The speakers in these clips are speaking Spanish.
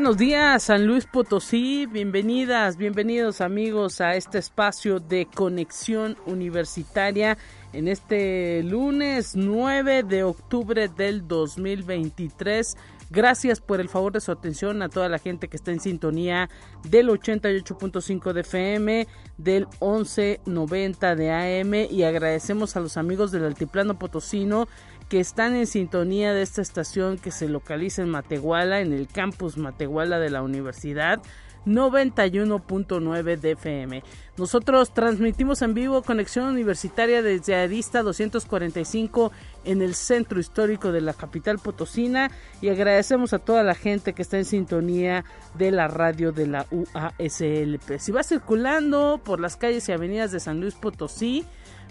Buenos días, San Luis Potosí. Bienvenidas, bienvenidos amigos a este espacio de conexión universitaria en este lunes 9 de octubre del 2023. Gracias por el favor de su atención a toda la gente que está en sintonía del 88.5 de FM, del 1190 de AM y agradecemos a los amigos del Altiplano Potosino que están en sintonía de esta estación que se localiza en Matehuala, en el campus Matehuala de la universidad. 91.9 DFM. Nosotros transmitimos en vivo conexión universitaria desde Arista 245 en el centro histórico de la capital potosina y agradecemos a toda la gente que está en sintonía de la radio de la UASLP. Si va circulando por las calles y avenidas de San Luis Potosí,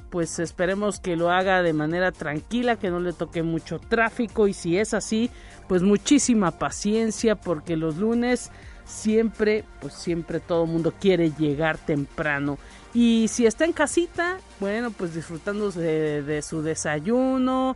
pues esperemos que lo haga de manera tranquila, que no le toque mucho tráfico y si es así, pues muchísima paciencia porque los lunes siempre, pues siempre todo el mundo quiere llegar temprano. Y si está en casita, bueno, pues disfrutando de, de su desayuno,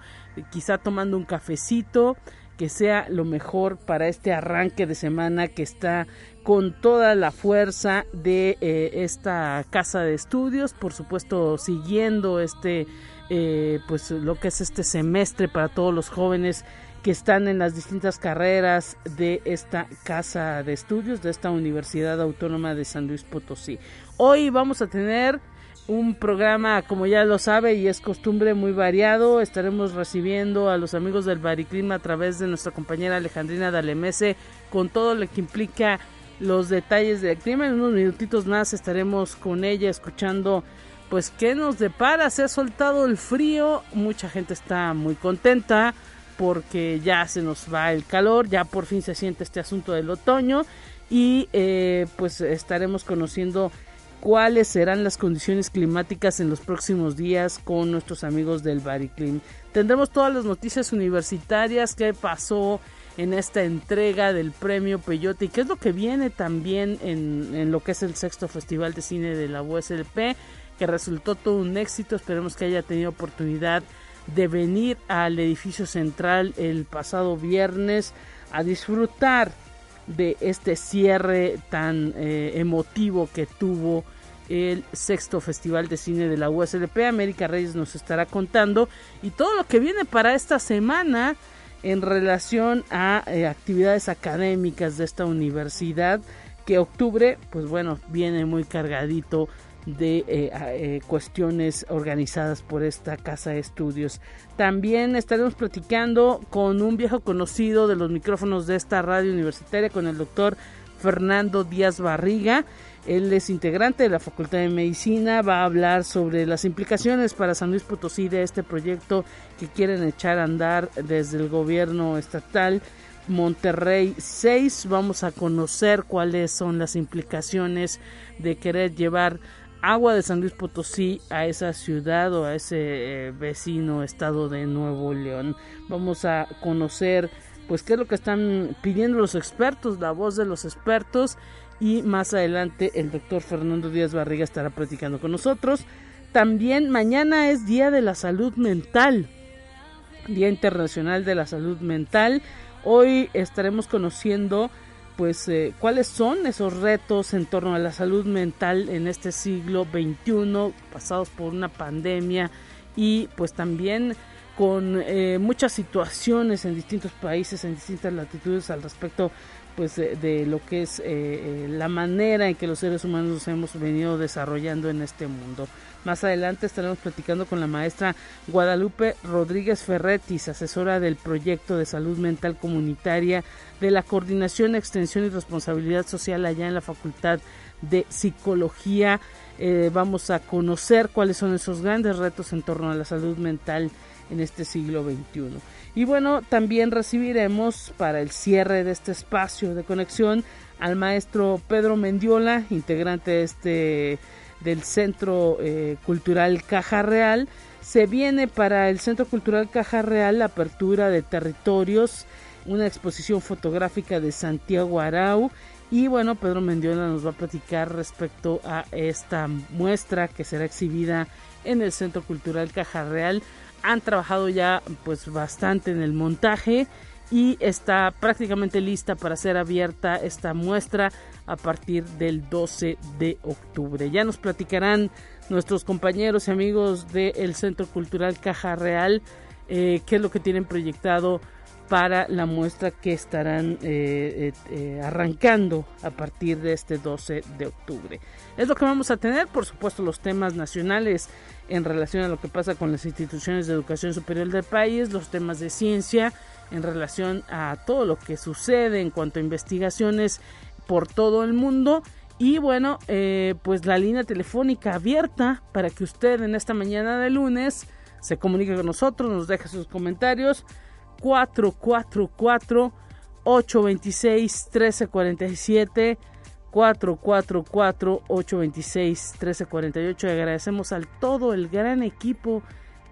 quizá tomando un cafecito, que sea lo mejor para este arranque de semana que está con toda la fuerza de eh, esta casa de estudios, por supuesto siguiendo este, eh, pues lo que es este semestre para todos los jóvenes que están en las distintas carreras de esta casa de estudios, de esta Universidad Autónoma de San Luis Potosí. Hoy vamos a tener un programa, como ya lo sabe y es costumbre, muy variado. Estaremos recibiendo a los amigos del Bariclima a través de nuestra compañera Alejandrina Dalemese con todo lo que implica los detalles del clima. En unos minutitos más estaremos con ella escuchando pues qué nos depara. Se ha soltado el frío, mucha gente está muy contenta porque ya se nos va el calor, ya por fin se siente este asunto del otoño y eh, pues estaremos conociendo cuáles serán las condiciones climáticas en los próximos días con nuestros amigos del Bariclim. Tendremos todas las noticias universitarias, qué pasó en esta entrega del premio Peyote y qué es lo que viene también en, lo que es el sexto Festival de Cine de la USLP, que resultó todo un éxito. Esperemos que haya tenido oportunidad de venir al edificio central el pasado viernes a disfrutar de este cierre tan eh, emotivo que tuvo el sexto Festival de Cine de la USLP. América Reyes nos estará contando y todo lo que viene para esta semana en relación a eh, actividades académicas de esta universidad que octubre pues bueno viene muy cargadito de eh, eh, cuestiones organizadas por esta casa de estudios. También estaremos platicando con un viejo conocido de los micrófonos de esta radio universitaria, con el doctor Fernando Díaz Barriga. Él es integrante de la Facultad de Medicina, va a hablar sobre las implicaciones para San Luis Potosí de este proyecto que quieren echar a andar desde el gobierno estatal. Monterrey 6, vamos a conocer cuáles son las implicaciones de querer llevar agua de San Luis Potosí a esa ciudad o a ese eh, vecino estado de Nuevo León. Vamos a conocer pues qué es lo que están pidiendo los expertos, la voz de los expertos y más adelante el doctor Fernando Díaz Barriga estará platicando con nosotros. También mañana es Día de la Salud Mental, Día Internacional de la Salud Mental. Hoy estaremos conociendo pues eh, cuáles son esos retos en torno a la salud mental en este siglo XXI, pasados por una pandemia y pues también con eh, muchas situaciones en distintos países, en distintas latitudes al respecto pues de, lo que es eh, eh, la manera en que los seres humanos nos hemos venido desarrollando en este mundo. Más adelante estaremos platicando con la maestra Guadalupe Rodríguez Ferretis, asesora del proyecto de salud mental comunitaria de la Coordinación, Extensión y Responsabilidad Social allá en la Facultad de Psicología. Eh, vamos a conocer cuáles son esos grandes retos en torno a la salud mental en este siglo XXI. Y bueno, también recibiremos para el cierre de este espacio de conexión al maestro Pedro Mendiola, integrante de este del Centro eh, Cultural Caja Real. Se viene para el Centro Cultural Caja Real la apertura de territorios, una exposición fotográfica de Santiago Arau y bueno, Pedro Mendiola nos va a platicar respecto a esta muestra que será exhibida en el Centro Cultural Caja Real. Han trabajado ya pues bastante en el montaje y está prácticamente lista para ser abierta esta muestra a partir del 12 de octubre. Ya nos platicarán nuestros compañeros y amigos del Centro Cultural Caja Real eh, qué es lo que tienen proyectado para la muestra que estarán eh, eh, arrancando a partir de este 12 de octubre. Es lo que vamos a tener, por supuesto, los temas nacionales en relación a lo que pasa con las instituciones de educación superior del país, los temas de ciencia en relación a todo lo que sucede en cuanto a investigaciones por todo el mundo. Y bueno, eh, pues la línea telefónica abierta para que usted en esta mañana de lunes se comunique con nosotros, nos deje sus comentarios. 444 826 1347 444 826 1348 agradecemos al todo el gran equipo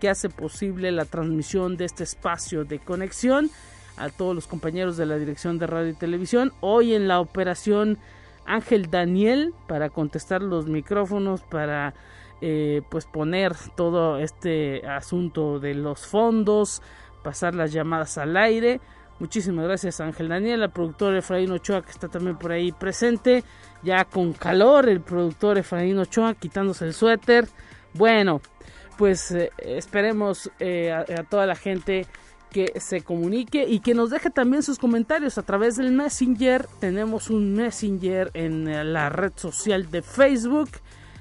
que hace posible la transmisión de este espacio de conexión. A todos los compañeros de la dirección de radio y televisión. Hoy en la operación Ángel Daniel para contestar los micrófonos para eh, pues poner todo este asunto de los fondos pasar las llamadas al aire. Muchísimas gracias Ángel Daniel, al productor Efraín Ochoa que está también por ahí presente, ya con calor el productor Efraín Ochoa quitándose el suéter. Bueno, pues eh, esperemos eh, a, toda la gente que se comunique y que nos deje también sus comentarios a través del Messenger. Tenemos un Messenger en eh, la red social de Facebook.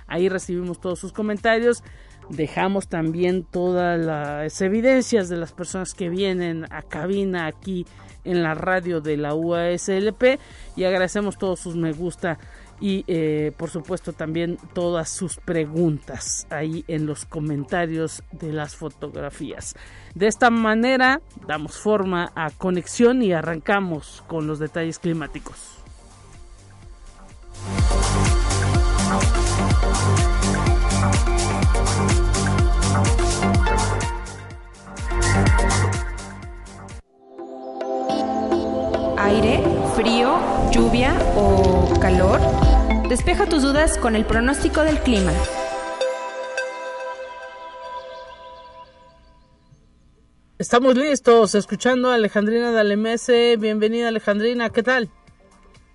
Ahí recibimos todos sus comentarios dejamos también todas las evidencias de las personas que vienen a cabina aquí en la radio de la UASLP y agradecemos todos sus me gusta y eh, por supuesto también todas sus preguntas ahí en los comentarios de las fotografías. De esta manera damos forma a conexión y arrancamos con los detalles climáticos. Frío, lluvia o calor? Despeja tus dudas con el pronóstico del clima. Estamos listos, escuchando a Alejandrina Dalemese. Bienvenida Alejandrina, ¿qué tal?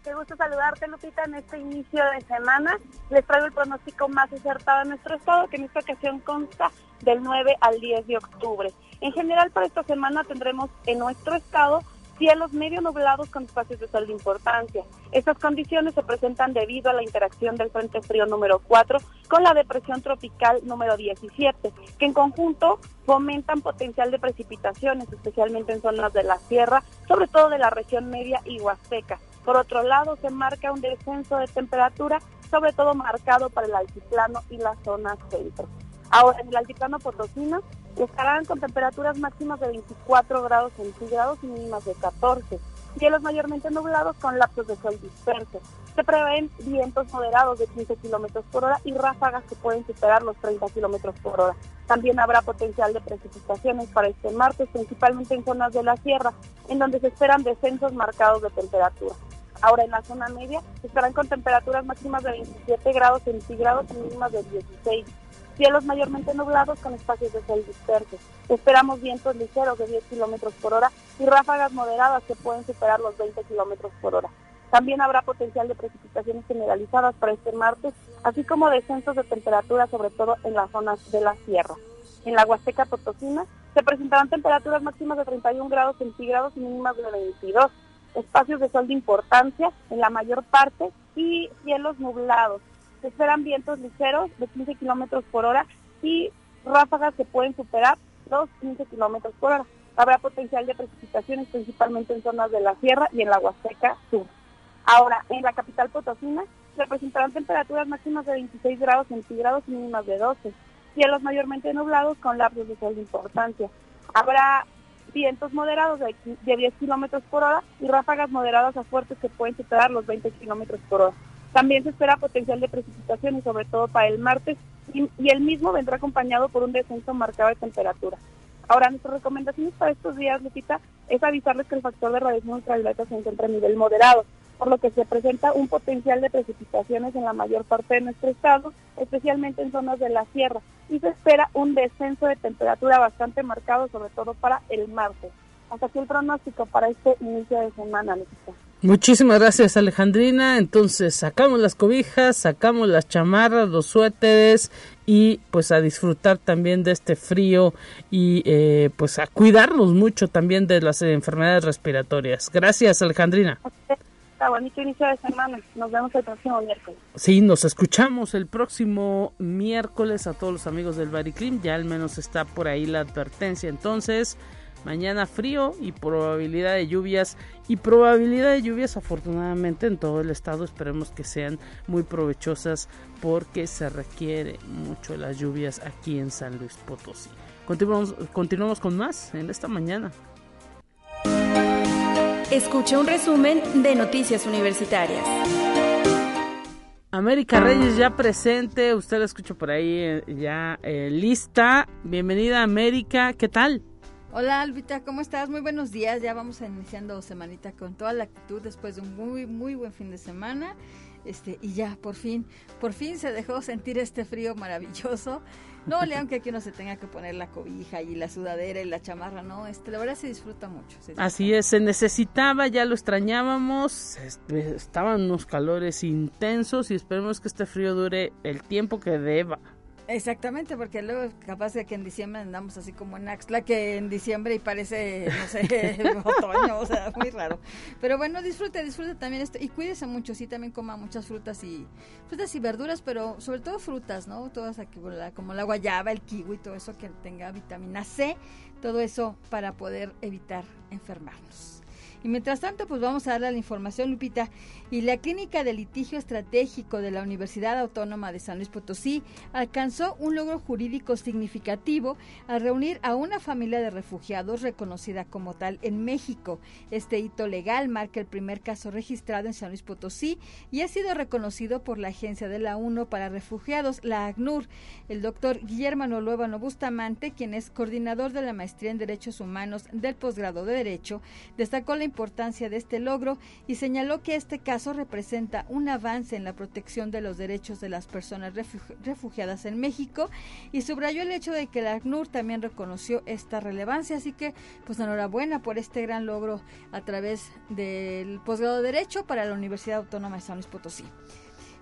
Qué gusto saludarte, Lupita, en este inicio de semana. Les traigo el pronóstico más acertado de nuestro estado, que en esta ocasión consta del 9 al 10 de octubre. En general, para esta semana tendremos en nuestro estado cielos medio nublados con espacios de sol de importancia. Estas condiciones se presentan debido a la interacción del Frente Frío número 4 con la depresión tropical número 17, que en conjunto fomentan potencial de precipitaciones, especialmente en zonas de la sierra, sobre todo de la región media y huasteca. Por otro lado, se marca un descenso de temperatura, sobre todo marcado para el altiplano y la zona centro. Ahora, en el altiplano potosino estarán con temperaturas máximas de 24 grados centígrados y mínimas de 14. Cielos mayormente nublados con lapsos de sol dispersos. Se prevén vientos moderados de 15 kilómetros por hora y ráfagas que pueden superar los 30 kilómetros por hora. También habrá potencial de precipitaciones para este martes, principalmente en zonas de la sierra, en donde se esperan descensos marcados de temperatura. Ahora en la zona media estarán con temperaturas máximas de 27 grados centígrados y mínimas de 16 Cielos mayormente nublados con espacios de sol dispersos. Esperamos vientos ligeros de 10 kilómetros por hora y ráfagas moderadas que pueden superar los 20 kilómetros por hora. También habrá potencial de precipitaciones generalizadas para este martes, así como descensos de temperatura, sobre todo en las zonas de la sierra. En la Huasteca Potosina se presentarán temperaturas máximas de 31 grados centígrados y mínimas de 22. Espacios de sol de importancia en la mayor parte y cielos nublados se esperan vientos ligeros de 15 kilómetros por hora y ráfagas que pueden superar los 15 kilómetros por hora. Habrá potencial de precipitaciones principalmente en zonas de la sierra y en la Huasteca Sur. Ahora, en la capital Potosina se presentarán temperaturas máximas de 26 grados centígrados y mínimas de 12. Cielos mayormente nublados con lapsos de sol importancia. Habrá vientos moderados de, de 10 kilómetros por hora y ráfagas moderadas a fuertes que pueden superar los 20 kilómetros por hora. También se espera potencial de precipitación y sobre todo para el martes y, el mismo vendrá acompañado por un descenso marcado de temperatura. Ahora, nuestras recomendaciones para estos días, Lupita, es avisarles que el factor de radiación ultravioleta se encuentra a nivel moderado, por lo que se presenta un potencial de precipitaciones en la mayor parte de nuestro estado, especialmente en zonas de la sierra, y se espera un descenso de temperatura bastante marcado, sobre todo para el martes. Hasta aquí el pronóstico para este inicio de semana, Lupita. Muchísimas gracias Alejandrina. Entonces sacamos las cobijas, sacamos las chamarras, los suéteres y pues a disfrutar también de este frío y eh, pues a cuidarnos mucho también de las enfermedades respiratorias. Gracias Alejandrina. Está bonito inicio de semana. Nos vemos el próximo miércoles. Sí, nos escuchamos el próximo miércoles a todos los amigos del Bariclim. Ya al menos está por ahí la advertencia. Entonces, Mañana frío y probabilidad de lluvias. Y probabilidad de lluvias afortunadamente en todo el estado. Esperemos que sean muy provechosas porque se requiere mucho las lluvias aquí en San Luis Potosí. Continuamos, continuamos con más en esta mañana. Escucha un resumen de Noticias Universitarias. América Reyes ya presente, usted la escucha por ahí eh, ya eh, lista. Bienvenida América, ¿qué tal? Hola Albita, ¿cómo estás? Muy buenos días. Ya vamos iniciando semanita con toda la actitud después de un muy, muy buen fin de semana. Este, y ya, por fin, por fin se dejó sentir este frío maravilloso. No, León, que aquí uno se tenga que poner la cobija y la sudadera y la chamarra, no, este, la verdad se disfruta mucho. Así es, se necesitaba, ya lo extrañábamos, este, estaban unos calores intensos y esperemos que este frío dure el tiempo que deba. Exactamente, porque luego capaz de que en diciembre andamos así como en Axla, que en diciembre y parece, no sé, otoño, o sea, muy raro. Pero bueno, disfrute, disfrute también esto y cuídese mucho, sí, también coma muchas frutas y frutas y verduras, pero sobre todo frutas, ¿no? Todas aquí, como la guayaba, el kiwi, todo eso que tenga vitamina C, todo eso para poder evitar enfermarnos. Y mientras tanto, pues vamos a darle la información, Lupita. Y la Clínica de Litigio Estratégico de la Universidad Autónoma de San Luis Potosí alcanzó un logro jurídico significativo al reunir a una familia de refugiados reconocida como tal en México. Este hito legal marca el primer caso registrado en San Luis Potosí y ha sido reconocido por la Agencia de la UNO para Refugiados, la ACNUR. El doctor Guillermo Luevano Bustamante, quien es coordinador de la maestría en Derechos Humanos del posgrado de Derecho, destacó la importancia de este logro y señaló que este caso representa un avance en la protección de los derechos de las personas refugiadas en México y subrayó el hecho de que la ACNUR también reconoció esta relevancia. Así que, pues enhorabuena por este gran logro a través del posgrado de Derecho para la Universidad Autónoma de San Luis Potosí.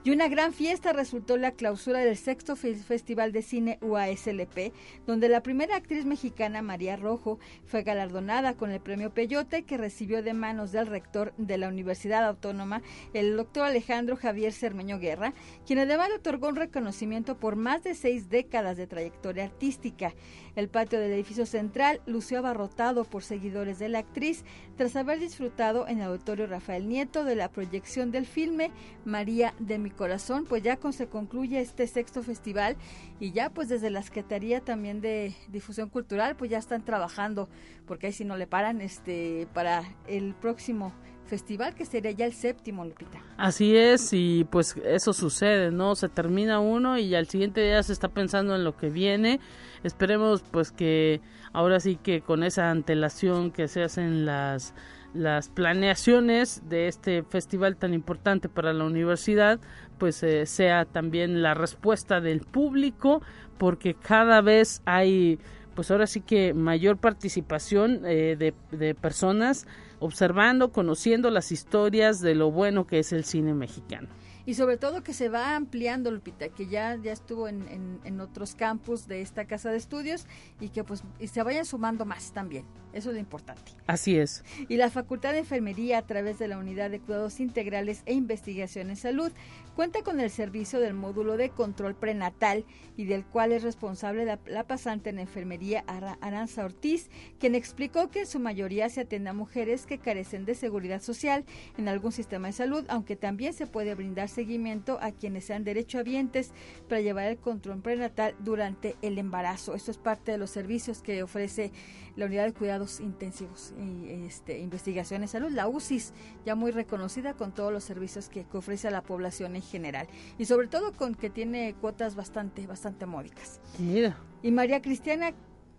Y una gran fiesta resultó la clausura del sexto Festival de Cine UASLP, donde la primera actriz mexicana, María Rojo, fue galardonada con el premio Peyote que recibió de manos del rector de la Universidad Autónoma, el doctor Alejandro Javier Cermeño Guerra, quien además le otorgó un reconocimiento por más de seis décadas de trayectoria artística. El patio del edificio central lució abarrotado por seguidores de la actriz tras haber disfrutado en el auditorio Rafael Nieto de la proyección del filme María de mi corazón, pues ya se concluye este sexto festival y ya pues desde la Secretaría también de Difusión Cultural pues ya están trabajando porque ahí si no le paran este para el próximo festival que sería ya el séptimo, Lupita. Así es, y pues eso sucede, ¿no? Se termina uno y al siguiente día se está pensando en lo que viene. Esperemos pues que ahora sí que con esa antelación que se hacen las las planeaciones de este festival tan importante para la universidad pues eh, sea también la respuesta del público porque cada vez hay pues ahora sí que mayor participación eh, de, de personas observando, conociendo las historias de lo bueno que es el cine mexicano y sobre todo que se va ampliando, Lupita, que ya, ya estuvo en, en, otros campus de esta casa de estudios y que pues y se vayan sumando más también. Eso es lo importante. Así es. Y la Facultad de Enfermería, a través de la Unidad de Cuidados Integrales e Investigación en Salud, cuenta con el servicio del módulo de control prenatal y del cual es responsable la, pasante en enfermería Aranza Ortiz, quien explicó que en su mayoría se atiende a mujeres que carecen de seguridad social en algún sistema de salud, aunque también se puede brindar seguimiento a quienes sean derechohabientes para llevar el control prenatal durante el embarazo. Esto es parte de los servicios que ofrece la Unidad de Cuidados Intensivos y este, Investigación en Salud, la UCIS, ya muy reconocida con todos los servicios que, que ofrece a la población en general y sobre todo con que tiene cuotas bastante, bastante módicas. Mira. Y María Cristiana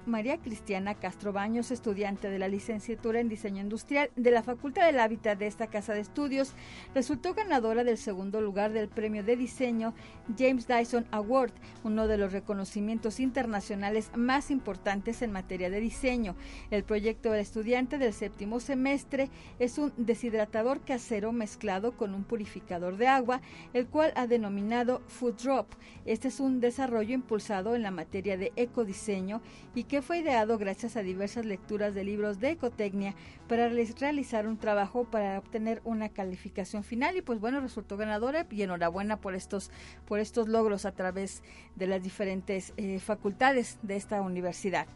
María Cristiana Castro Baños, estudiante de la licenciatura en diseño industrial de la Facultad del Hábitat de esta casa de estudios, resultó ganadora del segundo lugar del premio de diseño James Dyson Award, uno de los reconocimientos internacionales más importantes en materia de diseño. El proyecto del estudiante del séptimo semestre es un deshidratador casero mezclado con un purificador de agua, el cual ha denominado Food Drop. Este es un desarrollo impulsado en la materia de ecodiseño y que fue ideado gracias a diversas lecturas de libros de ecotecnia para realizar un trabajo para obtener una calificación final y pues bueno resultó ganadora y enhorabuena por estos por estos logros a través de las diferentes eh, facultades de esta universidad.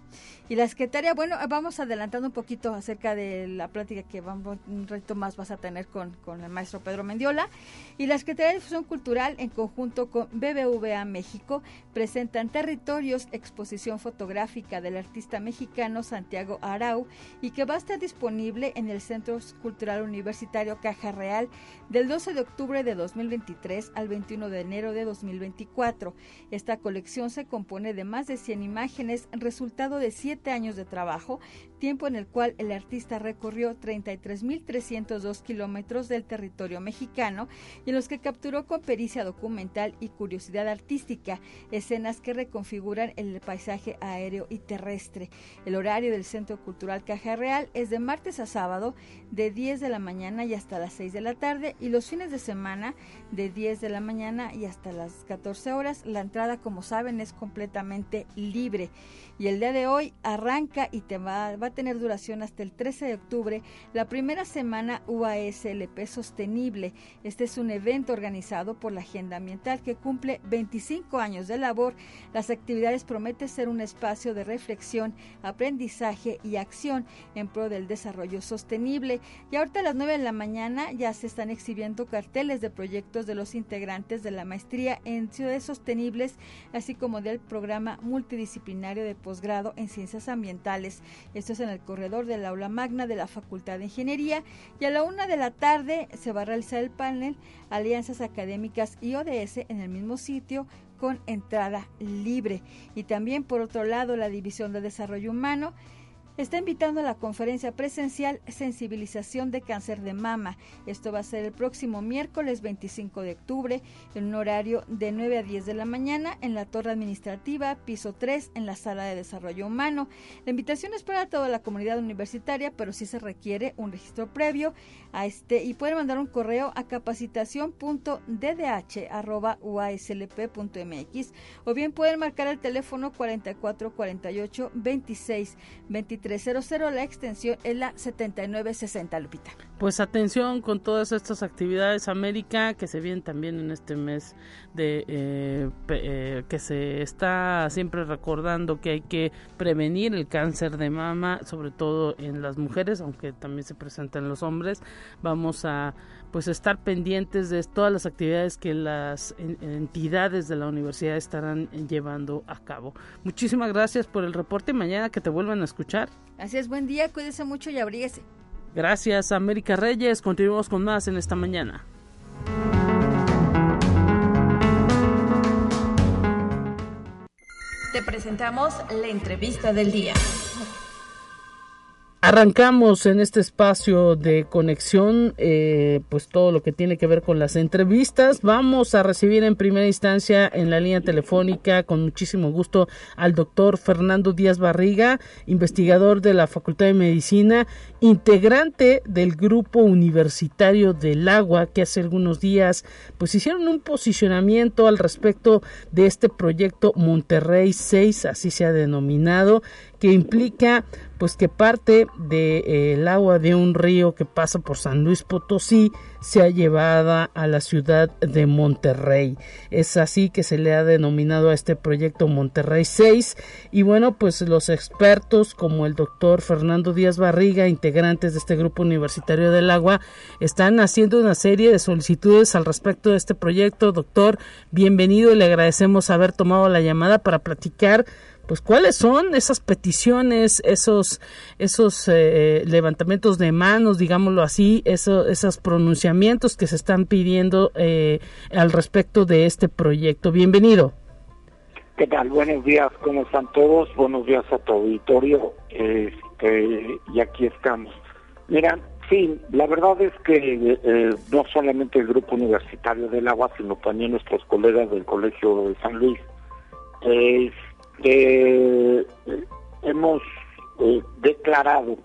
Y la secretaria bueno vamos adelantando un poquito acerca de la plática que vamos un reto más vas a tener con, con el maestro Pedro Mendiola. Y la Secretaría de Difusión Cultural en conjunto con BBVA México presentan territorios exposición fotográfica de del artista mexicano Santiago Arau y que va a estar disponible en el Centro Cultural Universitario Caja Real del 12 de octubre de 2023 al 21 de enero de 2024. Esta colección se compone de más de 100 imágenes, resultado de siete años de trabajo, tiempo en el cual el artista recorrió 33.302 kilómetros del territorio mexicano y en los que capturó con pericia documental y curiosidad artística escenas que reconfiguran el paisaje aéreo y terrestre el horario del Centro Cultural Caja Real es de martes a sábado de 10 de la mañana y hasta las 6 de la tarde y los fines de semana de 10 de la mañana y hasta las 14 horas. La entrada, como saben, es completamente libre. Y el día de hoy arranca y te va, va a tener duración hasta el 13 de octubre la primera semana UASLP Sostenible. Este es un evento organizado por la Agenda Ambiental que cumple 25 años de labor. Las actividades prometen ser un espacio de reflexión, aprendizaje y acción en pro del desarrollo sostenible. Y ahorita a las 9 de la mañana ya se están exhibiendo carteles de proyectos de los integrantes de la maestría en ciudades sostenibles, así como del programa multidisciplinario de posgrado en ciencias ambientales. Esto es en el corredor del aula magna de la Facultad de Ingeniería. Y a la una de la tarde se va a realizar el panel Alianzas Académicas y ODS en el mismo sitio con entrada libre. Y también, por otro lado, la División de Desarrollo Humano está invitando a la conferencia presencial Sensibilización de Cáncer de Mama. Esto va a ser el próximo miércoles 25 de octubre en un horario de 9 a 10 de la mañana en la torre administrativa, piso 3, en la sala de desarrollo humano. La invitación es para toda la comunidad universitaria, pero sí se requiere un registro previo a este y pueden mandar un correo a capacitación.ddh.uaslp.mx o bien pueden marcar el teléfono 4448 26 23 300, la extensión es la 7960, Lupita. Pues atención con todas estas actividades, América, que se vienen también en este mes de eh, eh, que se está siempre recordando que hay que prevenir el cáncer de mama, sobre todo en las mujeres, aunque también se presenta en los hombres. Vamos a pues estar pendientes de todas las actividades que las entidades de la universidad estarán llevando a cabo. Muchísimas gracias por el reporte. Mañana que te vuelvan a escuchar. Así es, buen día, cuídese mucho y abríguese. Gracias, América Reyes. Continuamos con más en esta mañana. Te presentamos la entrevista del día. Arrancamos en este espacio de conexión, eh, pues todo lo que tiene que ver con las entrevistas. Vamos a recibir en primera instancia en la línea telefónica con muchísimo gusto al doctor Fernando Díaz Barriga, investigador de la Facultad de Medicina, integrante del grupo universitario del agua, que hace algunos días pues hicieron un posicionamiento al respecto de este proyecto Monterrey 6, así se ha denominado, que implica pues que parte del eh, agua de un río que pasa por San Luis Potosí sea llevada a la ciudad de Monterrey. Es así que se le ha denominado a este proyecto Monterrey 6 y bueno pues los expertos como el doctor Fernando Díaz Barriga, integrantes de este grupo universitario del agua, están haciendo una serie de solicitudes al respecto de este proyecto. Doctor, bienvenido y le agradecemos haber tomado la llamada para platicar pues cuáles son esas peticiones, esos, esos eh, levantamientos de manos, digámoslo así, esos pronunciamientos que se están pidiendo eh, al respecto de este proyecto. Bienvenido. ¿Qué tal? Buenos días, ¿cómo están todos? Buenos días a tu auditorio. Este, y aquí estamos. Mira, sí, la verdad es que eh, no solamente el Grupo Universitario del Agua, sino también nuestros colegas del Colegio de San Luis, eh, eh, hemos eh, declarado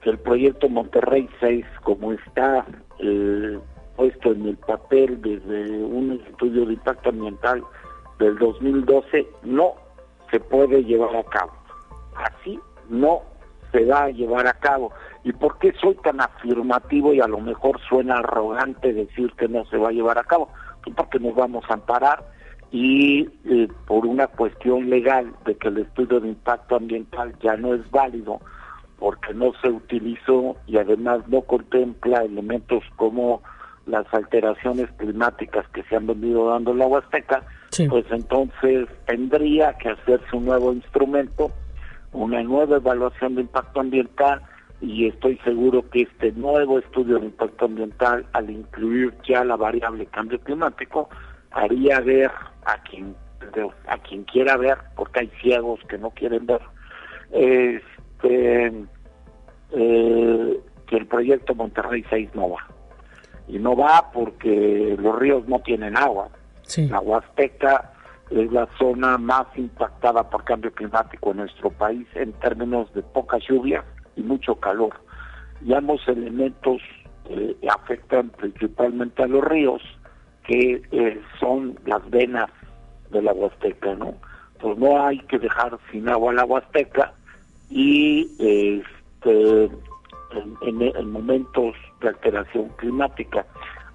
que el proyecto Monterrey 6, como está eh, puesto en el papel desde un estudio de impacto ambiental del 2012, no se puede llevar a cabo. Así no se va a llevar a cabo. ¿Y por qué soy tan afirmativo y a lo mejor suena arrogante decir que no se va a llevar a cabo? Pues porque nos vamos a amparar y eh, por una cuestión legal de que el estudio de impacto ambiental ya no es válido porque no se utilizó y además no contempla elementos como las alteraciones climáticas que se han venido dando en la Huasteca, pues entonces tendría que hacerse un nuevo instrumento, una nueva evaluación de impacto ambiental y estoy seguro que este nuevo estudio de impacto ambiental, al incluir ya la variable cambio climático, haría ver a quien a quien quiera ver, porque hay ciegos que no quieren ver, este, eh, que el proyecto Monterrey 6 no va. Y no va porque los ríos no tienen agua. La Huasteca es la zona más impactada por cambio climático en nuestro país en términos de poca lluvia y mucho calor. Y ambos elementos eh, afectan principalmente a los ríos que eh, son las venas de la Huasteca, ¿no? Pues no hay que dejar sin agua la Huasteca y este, en, momentos de alteración climática.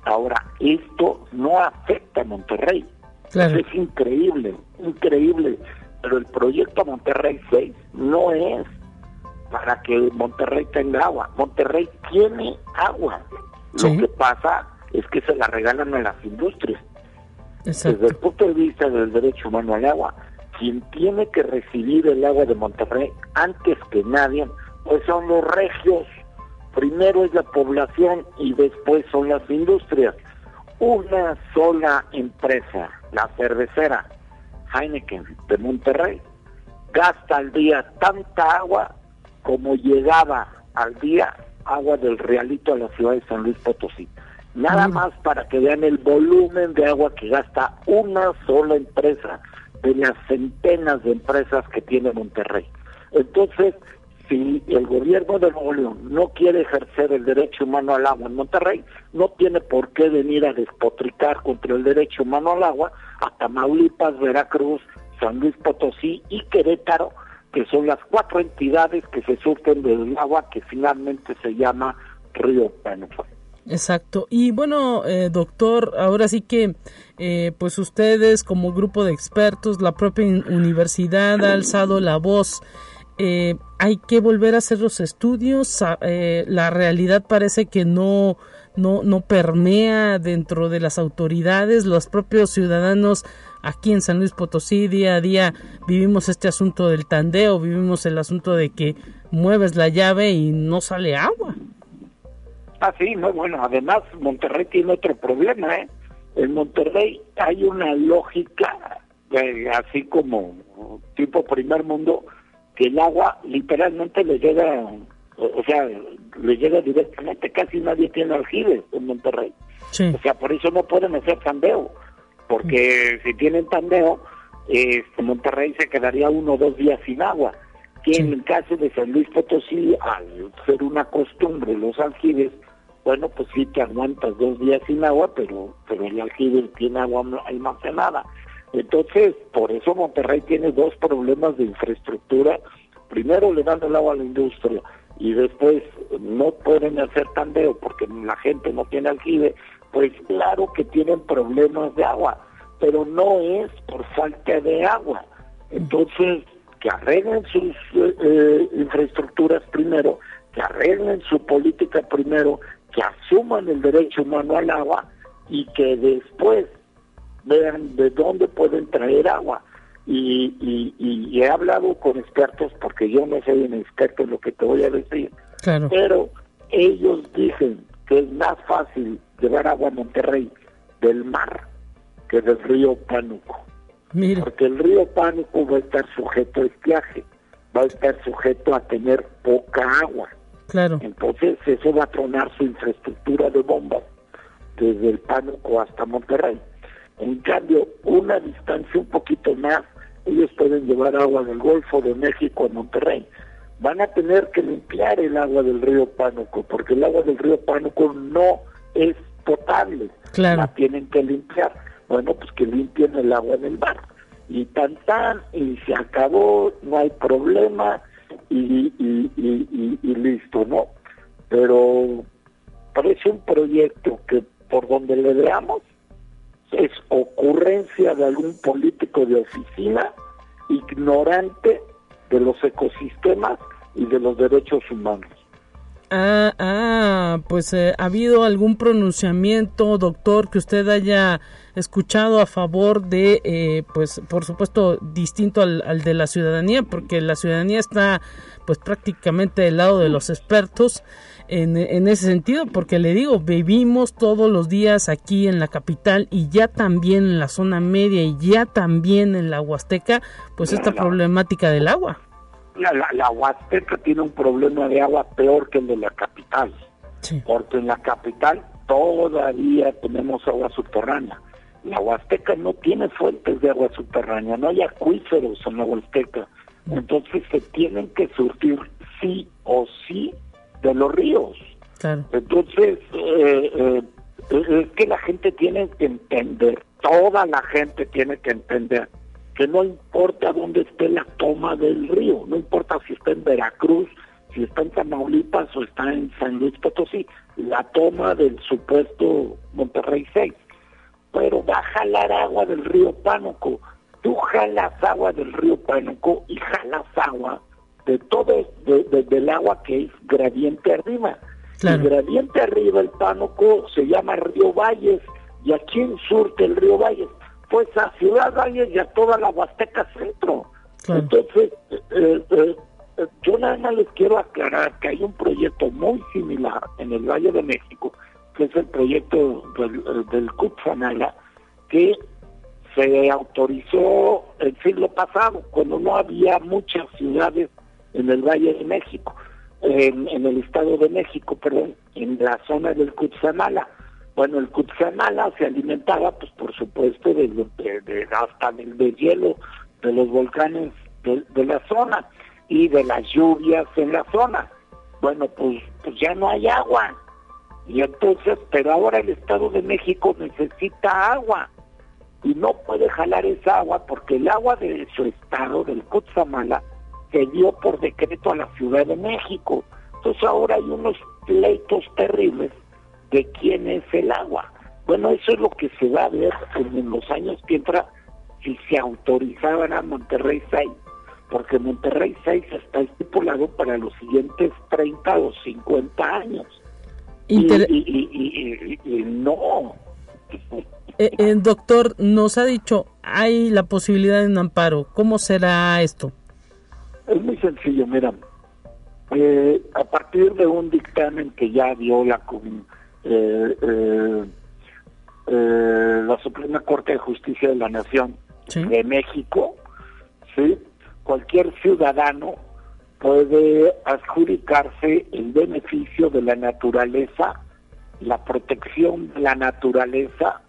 Ahora, esto no afecta a Monterrey. Es increíble, increíble. Pero el proyecto Monterrey 6 no es para que Monterrey tenga agua. Monterrey tiene agua. Lo que pasa es que se la regalan a las industrias. Desde el punto de vista del derecho humano al agua, quien tiene que recibir el agua de Monterrey antes que nadie, pues son los regios. Primero es la población y después son las industrias. Una sola empresa, la cervecera Heineken de Monterrey, gasta al día tanta agua como llegaba al día agua del Realito a la ciudad de San Luis Potosí. Nada más para que vean el volumen de agua que gasta una sola empresa de las centenas de empresas que tiene Monterrey. Entonces, si el gobierno de Nuevo León no quiere ejercer el derecho humano al agua en Monterrey, no tiene por qué venir a despotricar contra el derecho humano al agua a Tamaulipas, Veracruz, San Luis Potosí y Querétaro, que son las cuatro entidades que se surten del agua que finalmente se llama Río Pánuco. Exacto. Y bueno, eh, doctor, ahora sí que, eh, pues ustedes como grupo de expertos, la propia universidad ha alzado la voz. Eh, hay que volver a hacer los estudios. la realidad parece que no, no, no permea dentro de las autoridades. Los propios ciudadanos aquí en San Luis Potosí día a día vivimos este asunto del tandeo, vivimos el asunto de que mueves la llave y no sale agua. Ah, sí, no, bueno, además Monterrey tiene otro problema, ¿eh? En Monterrey hay una lógica, así como tipo primer mundo, que el agua literalmente le llega, o sea, le llega directamente, casi nadie tiene aljibes en Monterrey. O sea, por eso no pueden hacer tandeo, porque si tienen tandeo, este, Monterrey se quedaría uno o dos días sin agua. Que en el caso de San Luis Potosí, al ser una costumbre los aljibes, bueno, pues sí te aguantas dos días sin agua, pero, pero el aljibe tiene agua almacenada. Entonces, por eso Monterrey tiene dos problemas de infraestructura primero le dan el agua a la industria y después no pueden hacer tandeo porque la gente no tiene aljibe, pues claro que tienen problemas de agua, pero no es por falta de agua. Entonces, que arreglen sus eh, eh, infraestructuras primero, que arreglen su política primero, que asuman el derecho humano al agua y que después vean de dónde pueden traer agua. Y, y, he hablado con expertos, porque yo no soy un experto en lo que te voy a decir, pero ellos dicen que es más fácil llevar agua a Monterrey del mar que del río Pánuco. Porque el río Pánuco va a estar sujeto a estiaje, va a estar sujeto a tener poca agua. Claro. Entonces eso va a tronar su infraestructura de bombas desde el Pánuco hasta Monterrey. En cambio, una distancia un poquito más, ellos pueden llevar agua del Golfo de México a Monterrey. Van a tener que limpiar el agua del río Pánuco, porque el agua del río Pánuco no es potable. Claro. La tienen que limpiar. Bueno, pues que limpien el agua del mar. Y tan tan, y se acabó, no hay problema, y, listo, ¿no? Pero parece un proyecto que por donde le veamos es ocurrencia de algún político de oficina ignorante de los ecosistemas y de los derechos humanos. Ah, ah, pues eh, ha habido algún pronunciamiento, doctor, que usted haya escuchado a favor de, eh, pues, por supuesto, distinto al, al, de la ciudadanía, porque la ciudadanía está, pues, prácticamente del lado de los expertos en, en ese sentido, porque le digo, vivimos todos los días aquí en la capital y ya también en la zona media y ya también en la Huasteca, pues, esta problemática del agua la, la, Huasteca tiene un problema de agua peor que el de la capital, porque en la capital todavía tenemos agua subterránea. La Huasteca no tiene fuentes de agua subterránea, no hay acuíferos en la Huasteca. Entonces se tienen que surtir sí o sí de los ríos. Entonces, eh, eh, es que la gente tiene que entender, toda la gente tiene que entender que no importa dónde esté la toma del río, no importa si está en Veracruz, si está en Tamaulipas o está en San Luis Potosí, la toma del supuesto Monterrey 6. Pero va a jalar agua del río Pánuco. Tú jalas agua del río Pánuco y jalas agua de todo, de, del agua que es gradiente arriba. El gradiente arriba, el Pánuco, se llama Río Valles. ¿Y aquí en surte el río Valles? Pues a Ciudad Valle y a toda la Huasteca Centro. Entonces, eh, eh, yo nada más les quiero aclarar que hay un proyecto muy similar en el Valle de México, que es el proyecto del, del que se autorizó el siglo pasado, cuando no había muchas ciudades en el Valle de México, en, en el Estado de México, perdón, en la zona del Cutzamala bueno, el Cutzamala se alimentaba, pues por supuesto, de, de, hasta del hielo de los volcanes de, la zona y de las lluvias en la zona. Bueno, pues, pues ya no hay agua. Y entonces, pero ahora el Estado de México necesita agua y no puede jalar esa agua porque el agua de su estado, del Cutzamala, se dio por decreto a la Ciudad de México. Entonces ahora hay unos pleitos terribles de quién es el agua. Bueno, eso es lo que se va a ver en los años que entra si se autorizaban a Monterrey 6, porque Monterrey 6 está estipulado para los siguientes 30 o 50 años. y, no. Eh, el doctor nos ha dicho, hay la posibilidad de un amparo. ¿Cómo será esto? Es muy sencillo, mira. Eh, a partir de un dictamen que ya dio la eh, eh, eh, la Suprema Corte de Justicia de la Nación de México, ¿sí? cualquier ciudadano puede adjudicarse el beneficio de la naturaleza, la protección de la naturaleza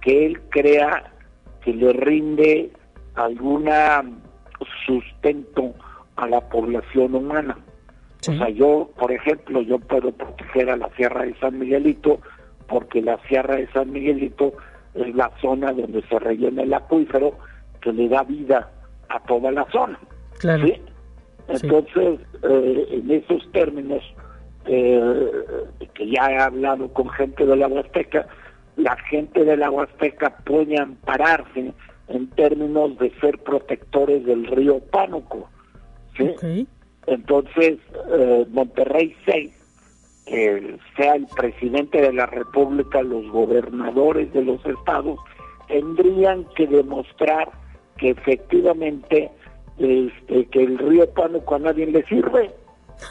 que él crea que le rinde alguna sustento a la población humana. O sea, yo, por ejemplo, yo puedo proteger a la Sierra de San Miguelito porque la Sierra de San Miguelito es la zona donde se rellena el acuífero que le da vida a toda la zona. Claro. Entonces, eh, en esos términos, eh, que ya he hablado con gente de la Huasteca, la gente de la Huasteca puede ampararse en términos de ser protectores del río Pánuco. ¿sí? Entonces, eh, Monterrey 6, que sea el presidente de la República, los gobernadores de los estados, tendrían que demostrar que efectivamente este, que el río Pánuco a nadie le sirve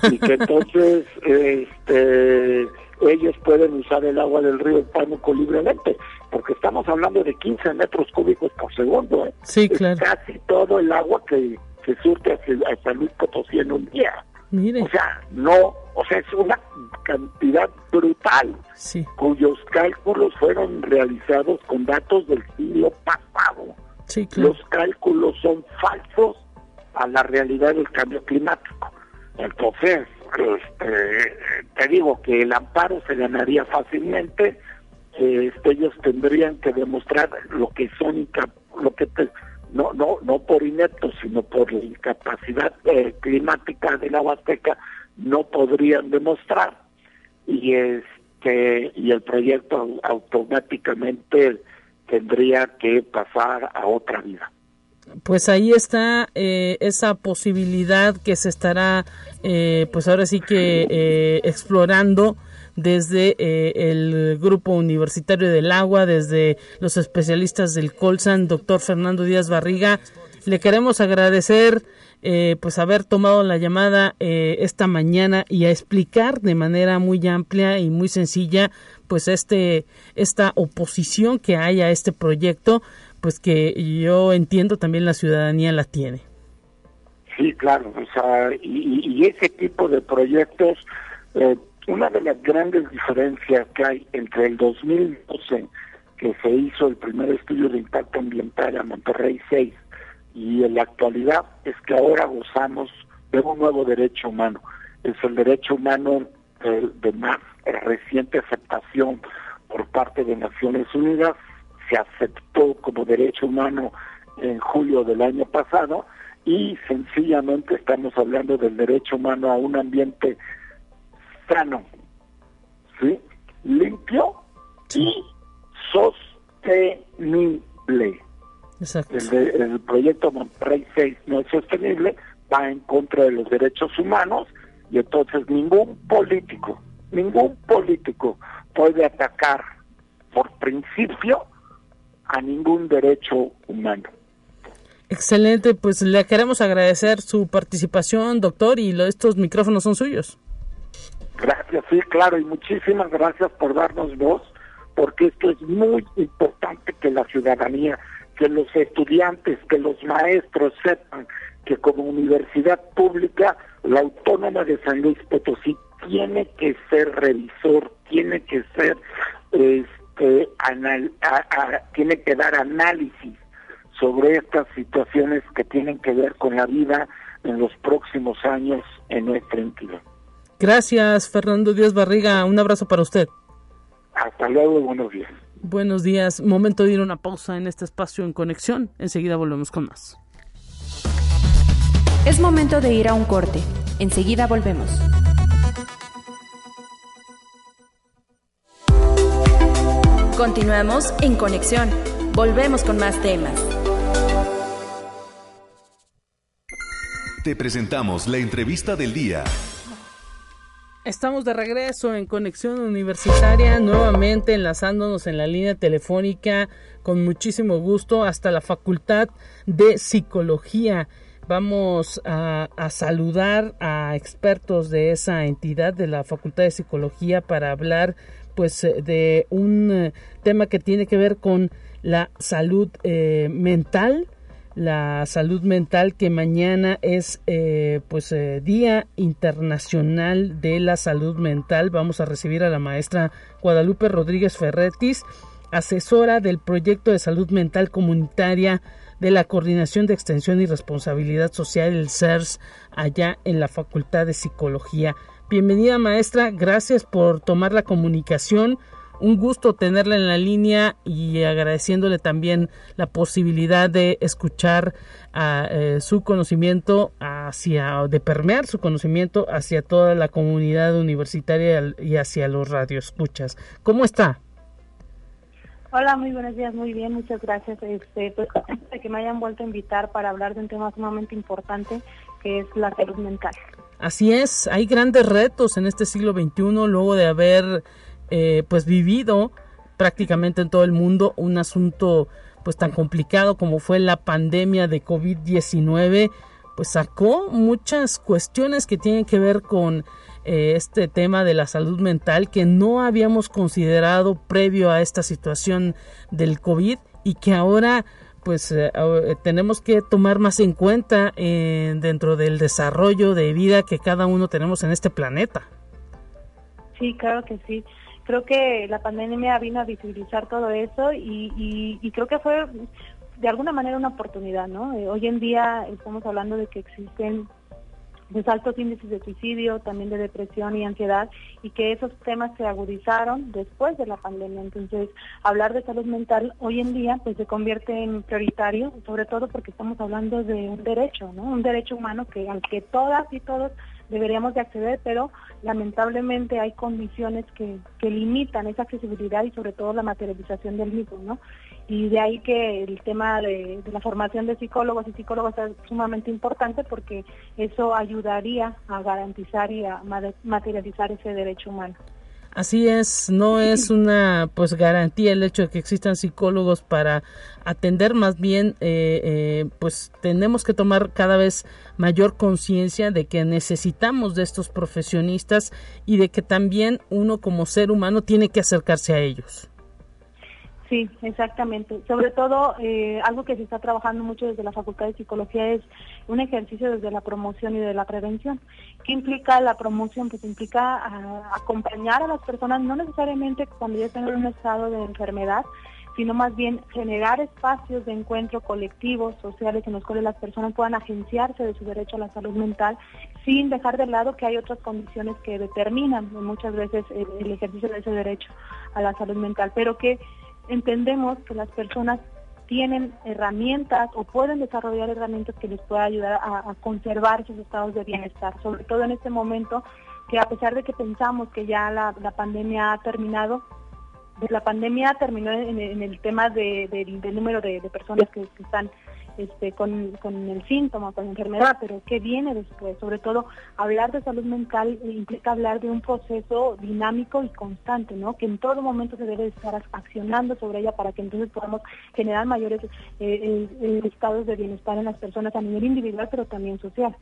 y que entonces este, ellos pueden usar el agua del río Pánuco libremente, porque estamos hablando de 15 metros cúbicos por segundo. ¿eh? Sí, claro. casi todo el agua que, se surte a San Luis Potosí en un día. O sea, no, o sea, es una cantidad brutal, sí. cuyos cálculos fueron realizados con datos del siglo pasado. Sí, claro. Los cálculos son falsos a la realidad del cambio climático. Entonces, este, te digo que el amparo se ganaría fácilmente, este, ellos tendrían que demostrar lo que son lo que no no no por ineptos sino por la incapacidad eh, climática de la Huasteca no podrían demostrar. Y este y el proyecto automáticamente tendría que pasar a otra vida. Pues ahí está eh, esa posibilidad que se estará, eh, pues ahora sí que eh, explorando desde el Grupo Universitario del Agua, desde los especialistas del Colsan, doctor Fernando Díaz Barriga. Le queremos agradecer pues haber tomado la llamada esta mañana y a explicar de manera muy amplia y muy sencilla pues este esta oposición que hay a este proyecto pues que yo entiendo también la ciudadanía la tiene. Sí, claro, o sea, y, ese tipo de proyectos, eh, una de las grandes diferencias que hay entre el 2012, que se hizo el primer estudio de impacto ambiental a Monterrey 6, y en la actualidad es que ahora gozamos de un nuevo derecho humano. Es el derecho humano eh, de más reciente aceptación por parte de Naciones Unidas se aceptó como derecho humano en julio del año pasado y sencillamente estamos hablando del derecho humano a un ambiente sano, ¿sí? limpio y sostenible. Exacto. El, proyecto Monterrey 6 no es sostenible, va en contra de los derechos humanos y entonces ningún político, ningún político puede atacar por principio a ningún derecho humano. Excelente, pues le queremos agradecer su participación, doctor, y estos micrófonos son suyos. Gracias, sí, claro, y muchísimas gracias por darnos voz, porque esto es muy importante que la ciudadanía, que los estudiantes, que los maestros sepan que como universidad pública, la autónoma de San Luis Potosí tiene que ser revisor, tiene que ser este, tiene que dar análisis sobre estas situaciones que tienen que ver con la vida en los próximos años en nuestra entidad. Gracias, Fernando Díaz Barriga. Un abrazo para usted. Hasta luego y buenos días. Buenos días. Momento de ir a una pausa en este espacio en conexión. Enseguida volvemos con más. Es momento de ir a un corte. Enseguida volvemos. Continuamos en conexión. Volvemos con más temas. Te presentamos la entrevista del día. Estamos de regreso en Conexión Universitaria, nuevamente enlazándonos en la línea telefónica con muchísimo gusto hasta la Facultad de Psicología. Vamos a, saludar a expertos de esa entidad de la Facultad de Psicología para hablar pues eh, de un eh, tema que tiene que ver con la salud eh, mental la salud mental que mañana es pues día internacional de la salud mental vamos a recibir a la maestra Guadalupe Rodríguez Ferretis asesora del proyecto de salud mental comunitaria de la Coordinación de Extensión y Responsabilidad Social, el CERS, allá en la Facultad de Psicología. Bienvenida maestra, gracias por tomar la comunicación. Un gusto tenerla en la línea y agradeciéndole también la posibilidad de escuchar a, eh, su conocimiento, hacia, de permear su conocimiento hacia toda la comunidad universitaria y hacia los radioescuchas. ¿Cómo está? Hola, muy buenos días, muy bien, muchas gracias. Este, pues, de que me hayan vuelto a invitar para hablar de un tema sumamente importante que es la salud mental. Así es, hay grandes retos en este siglo XXI luego de haber eh, pues vivido prácticamente en todo el mundo un asunto pues tan complicado como fue la pandemia de COVID-19 pues sacó muchas cuestiones que tienen que ver con eh, este tema de la salud mental que no habíamos considerado previo a esta situación del COVID y que ahora pues eh, eh, tenemos que tomar más en cuenta dentro del desarrollo de vida que cada uno tenemos en este planeta. Sí, claro que sí. Creo que la pandemia vino a visibilizar todo eso y, y creo que fue de alguna manera una oportunidad, ¿no? hoy en día estamos hablando de que existen pues, altos índices de suicidio, también de depresión y ansiedad, y que esos temas se agudizaron después de la pandemia. Entonces, hablar de salud mental hoy en día pues se convierte en prioritario, sobre todo porque estamos hablando de un derecho, ¿no? Un derecho humano que al que todas y todos deberíamos de acceder, pero lamentablemente hay condiciones que, que limitan esa accesibilidad y sobre todo la materialización del mismo, ¿no? y de ahí que el tema de, la formación de psicólogos y psicólogas es sumamente importante porque eso ayudaría a garantizar y a materializar ese derecho humano. Así es, no es una pues garantía el hecho de que existan psicólogos para atender, más bien eh, eh, pues tenemos que tomar cada vez mayor conciencia de que necesitamos de estos profesionistas y de que también uno como ser humano tiene que acercarse a ellos. Sí, exactamente. Sobre todo, eh, algo que se está trabajando mucho desde la Facultad de Psicología es un ejercicio desde la promoción y de la prevención. ¿Qué implica la promoción? Pues implica ah, acompañar a las personas, no necesariamente cuando ya están en un estado de enfermedad, sino más bien generar espacios de encuentro colectivos, sociales, en los cuales las personas puedan agenciarse de su derecho a la salud mental, sin dejar de lado que hay otras condiciones que determinan muchas veces el, el ejercicio de ese derecho a la salud mental, pero que entendemos que las personas tienen herramientas o pueden desarrollar herramientas que les puedan ayudar a, conservar esos estados de bienestar, sobre todo en este momento que a pesar de que pensamos que ya la, pandemia ha terminado, pues la pandemia terminó en, el tema de, del número de, personas que están este, con, con el síntoma, con la enfermedad, pero ¿qué viene después? Sobre todo, hablar de salud mental implica hablar de un proceso dinámico y constante, ¿no? Que en todo momento se debe estar accionando sobre ella para que entonces podamos generar mayores eh, estados de bienestar en las personas a nivel individual, pero también social.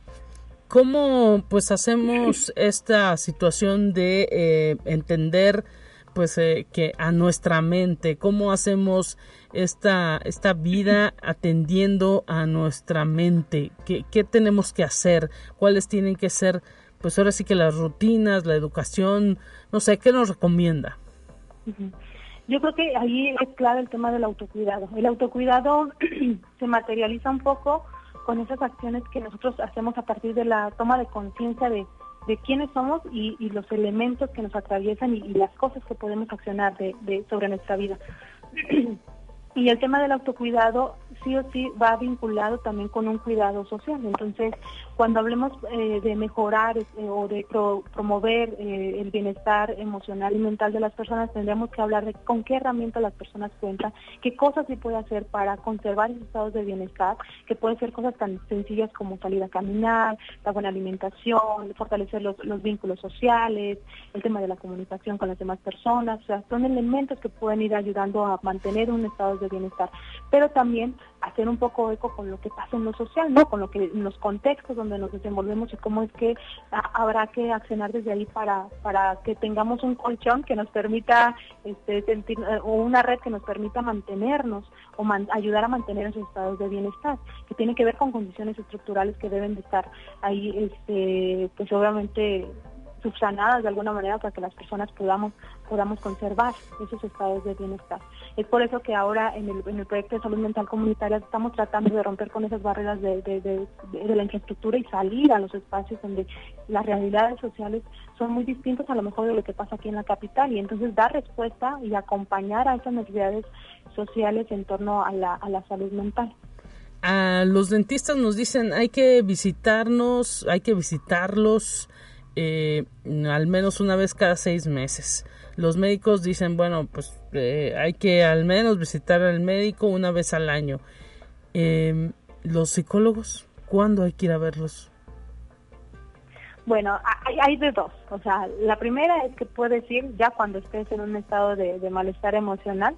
¿Cómo pues hacemos esta situación de eh, entender pues eh, que a nuestra mente, cómo hacemos esta, esta vida atendiendo a nuestra mente, ¿Qué, qué tenemos que hacer, cuáles tienen que ser, pues ahora sí que las rutinas, la educación, no sé, ¿qué nos recomienda? Yo creo que ahí es clave el tema del autocuidado. El autocuidado se materializa un poco con esas acciones que nosotros hacemos a partir de la toma de conciencia de de quiénes somos y, los elementos que nos atraviesan y, las cosas que podemos accionar de, sobre nuestra vida. y el tema del autocuidado sí o sí va vinculado también con un cuidado social. Entonces, cuando hablemos eh, de mejorar eh, o de promover eh, el bienestar emocional y mental de las personas, tendríamos que hablar de con qué herramientas las personas cuentan, qué cosas se puede hacer para conservar esos estados de bienestar, que pueden ser cosas tan sencillas como salir a caminar, la buena alimentación, fortalecer los, los vínculos sociales, el tema de la comunicación con las demás personas, o sea, son elementos que pueden ir ayudando a mantener un estado de bienestar, pero también hacer un poco eco con lo que pasa en lo social, ¿no? Con lo que los contextos donde nos desenvolvemos y cómo es que habrá que accionar desde ahí para para que tengamos un colchón que nos permita este sentir eh, o una red que nos permita mantenernos o ayudar a mantener esos estados de bienestar, que tiene que ver con condiciones estructurales que deben de estar ahí este pues obviamente subsanadas de alguna manera para que las personas podamos podamos conservar esos estados de bienestar. Es por eso que ahora en el, en el proyecto de salud mental comunitaria estamos tratando de romper con esas barreras de, de, de, la infraestructura y salir a los espacios donde las realidades sociales son muy distintas a lo mejor de lo que pasa aquí en la capital y entonces dar respuesta y acompañar a esas necesidades sociales en torno a la, a la salud mental. a los dentistas nos dicen hay que visitarnos, hay que visitarlos eh, al menos una vez cada seis meses. Los médicos dicen, bueno, pues eh, hay que al menos visitar al médico una vez al año. Em, los psicólogos, ¿cuándo hay que ir a verlos? Bueno, hay, de dos. O sea, la primera es que puedes ir ya cuando estés en un estado de, malestar emocional,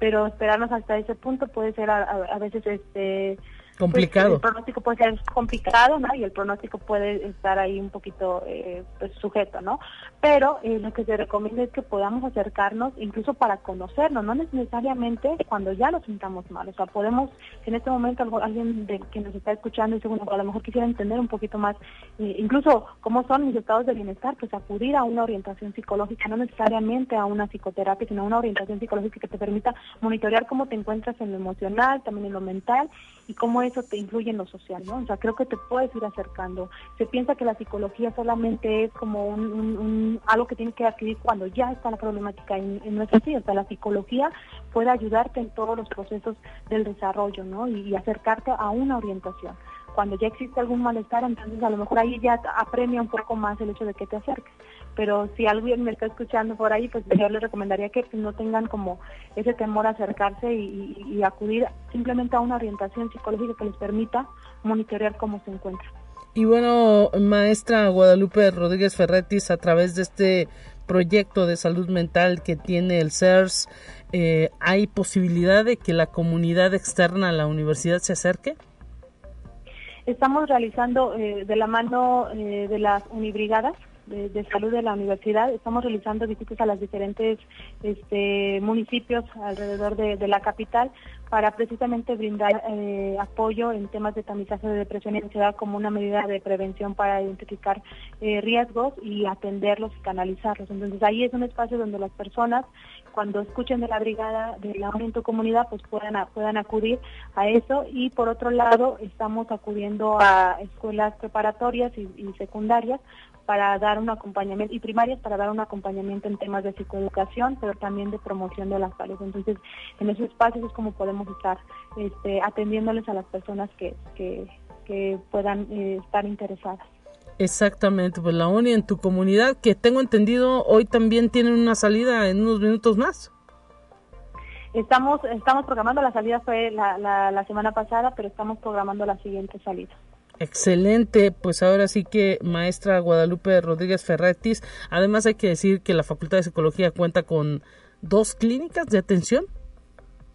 pero esperarnos hasta ese punto puede ser a, a veces este complicado. el pronóstico puede ser complicado, ¿no? Y el pronóstico puede estar ahí un poquito eh, pues, sujeto, ¿no? Pero eh, lo que se recomienda es que podamos acercarnos incluso para conocernos, no necesariamente cuando ya nos sintamos mal. O sea, podemos, en este momento alguien de, que nos está escuchando y bueno, a lo mejor quisiera entender un poquito más, eh, incluso cómo son mis estados de bienestar, pues acudir a una orientación psicológica, no necesariamente a una psicoterapia, sino a una orientación psicológica que te permita monitorear cómo te encuentras en lo emocional, también en lo mental y cómo eso te influye en lo social, ¿no? O sea, creo que te puedes ir acercando. Se piensa que la psicología solamente es como un, algo que tienes que adquirir cuando ya está la problemática y, no la psicología puede ayudarte en todos los procesos del desarrollo, ¿no? y acercarte a una orientación cuando ya existe algún malestar, entonces a lo mejor ahí ya apremia un poco más el hecho de que te acerques pero si alguien me está escuchando por ahí, pues yo les recomendaría que no tengan como ese temor a acercarse y, acudir simplemente a una orientación psicológica que les permita monitorear cómo se encuentran. Y bueno, maestra Guadalupe Rodríguez Ferretis, a través de este proyecto de salud mental que tiene el CERS, eh, ¿hay posibilidad de que la comunidad externa a la universidad se acerque? Estamos realizando eh, de la mano eh, de las unibrigadas, de, salud de la universidad. Estamos realizando visitas a los diferentes este, municipios alrededor de, la capital para precisamente brindar eh, apoyo en temas de tamizaje de depresión y ansiedad como una medida de prevención para identificar riesgos y atenderlos y canalizarlos. Entonces ahí es un espacio donde las personas cuando escuchen de la brigada de la en tu comunidad pues puedan, puedan acudir a eso y por otro lado estamos acudiendo a escuelas preparatorias y secundarias para dar un acompañamiento, y primarias para dar un acompañamiento en temas de psicoeducación, pero también de promoción de la salud. Entonces, en esos espacios es como podemos estar este, atendiéndoles a las personas que, que, puedan eh, estar interesadas. Exactamente, pues la ONI en tu comunidad, que tengo entendido, hoy también tienen una salida en unos minutos más. Estamos, estamos programando, la salida fue la, la, la semana pasada, pero estamos programando la siguiente salida. Excelente, pues ahora sí que maestra Guadalupe Rodríguez Ferretis, además hay que decir que la Facultad de Psicología cuenta con dos clínicas de atención.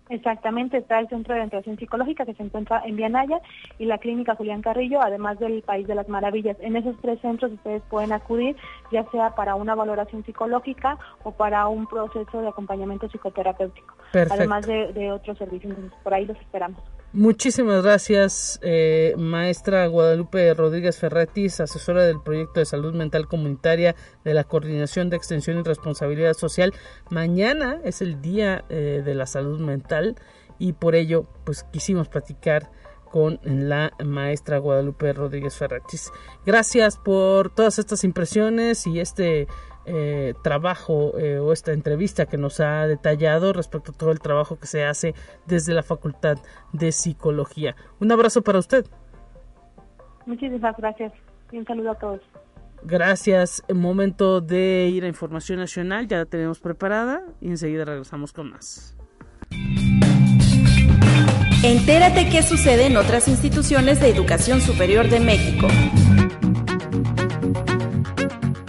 Exactamente, está el Centro de Orientación Psicológica que se encuentra en Vianaya y la Clínica Julián Carrillo, además del País de las Maravillas. En esos tres centros ustedes pueden acudir, ya sea para una valoración psicológica o para un proceso de acompañamiento psicoterapéutico, además de, de otros servicios. Entonces, por ahí los esperamos. Muchísimas gracias, eh, maestra Guadalupe Rodríguez Ferretis, asesora del proyecto de salud mental comunitaria de la Coordinación de Extensión y Responsabilidad Social. Mañana es el Día eh, de la Salud Mental y por ello, pues quisimos platicar con la maestra Guadalupe Rodríguez Ferretis. Gracias por todas estas impresiones y este eh, trabajo eh, o esta entrevista que nos ha detallado respecto a todo el trabajo que se hace desde la Facultad de Psicología. Un abrazo para usted. Muchísimas gracias y un saludo a todos. Gracias. Momento de ir a Información Nacional, ya la tenemos preparada y enseguida regresamos con más. Entérate qué sucede en otras instituciones de educación superior de México.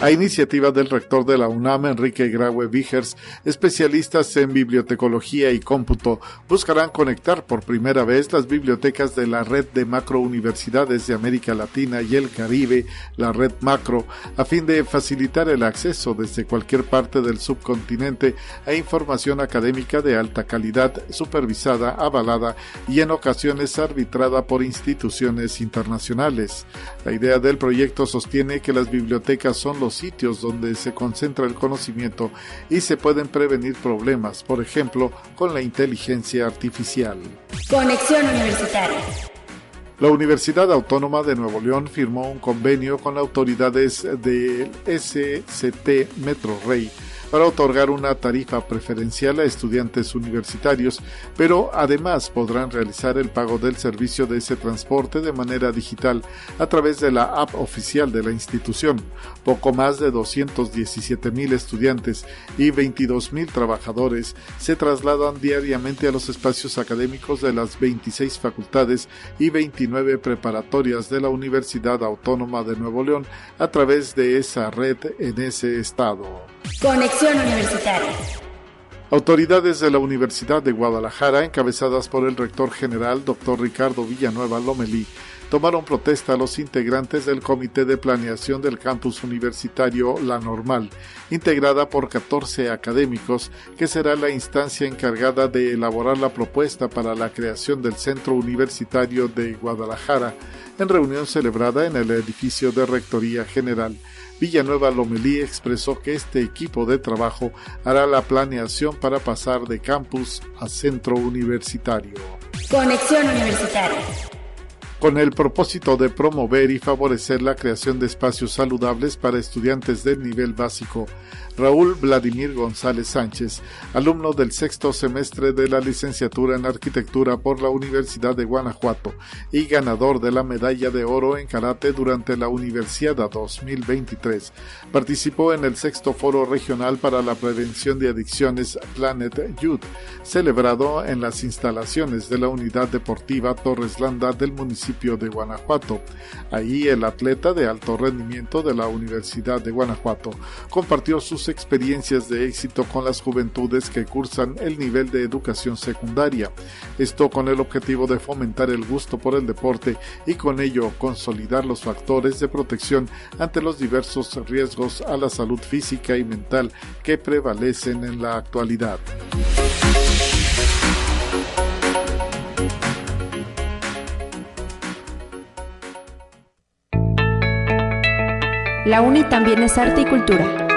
A iniciativa del rector de la UNAM, Enrique Graue Vigers, especialistas en bibliotecología y cómputo buscarán conectar por primera vez las bibliotecas de la red de macrouniversidades de América Latina y el Caribe, la red macro, a fin de facilitar el acceso desde cualquier parte del subcontinente a información académica de alta calidad, supervisada, avalada y en ocasiones arbitrada por instituciones internacionales. La idea del proyecto sostiene que las bibliotecas son los sitios donde se concentra el conocimiento y se pueden prevenir problemas, por ejemplo, con la inteligencia artificial. Conexión Universitaria. La Universidad Autónoma de Nuevo León firmó un convenio con autoridades del SCT Metro Rey para otorgar una tarifa preferencial a estudiantes universitarios, pero además podrán realizar el pago del servicio de ese transporte de manera digital a través de la app oficial de la institución. Poco más de 217 mil estudiantes y 22 mil trabajadores se trasladan diariamente a los espacios académicos de las 26 facultades y 29 preparatorias de la Universidad Autónoma de Nuevo León a través de esa red en ese estado. Conexión Universitaria. Autoridades de la Universidad de Guadalajara, encabezadas por el rector general, doctor Ricardo Villanueva Lomelí, tomaron protesta a los integrantes del Comité de Planeación del Campus Universitario La Normal, integrada por 14 académicos, que será la instancia encargada de elaborar la propuesta para la creación del Centro Universitario de Guadalajara, en reunión celebrada en el edificio de Rectoría General. Villanueva Lomelí expresó que este equipo de trabajo hará la planeación para pasar de campus a centro universitario. Conexión Universitaria con el propósito de promover y favorecer la creación de espacios saludables para estudiantes del nivel básico. Raúl Vladimir González Sánchez, alumno del sexto semestre de la licenciatura en arquitectura por la Universidad de Guanajuato y ganador de la medalla de oro en karate durante la Universidad 2023, participó en el sexto foro regional para la prevención de adicciones Planet Youth, celebrado en las instalaciones de la unidad deportiva Torres Landa del municipio de Guanajuato. Ahí el atleta de alto rendimiento de la Universidad de Guanajuato compartió sus experiencias de éxito con las juventudes que cursan el nivel de educación secundaria. Esto con el objetivo de fomentar el gusto por el deporte y con ello consolidar los factores de protección ante los diversos riesgos a la salud física y mental que prevalecen en la actualidad. La UNI también es arte y cultura.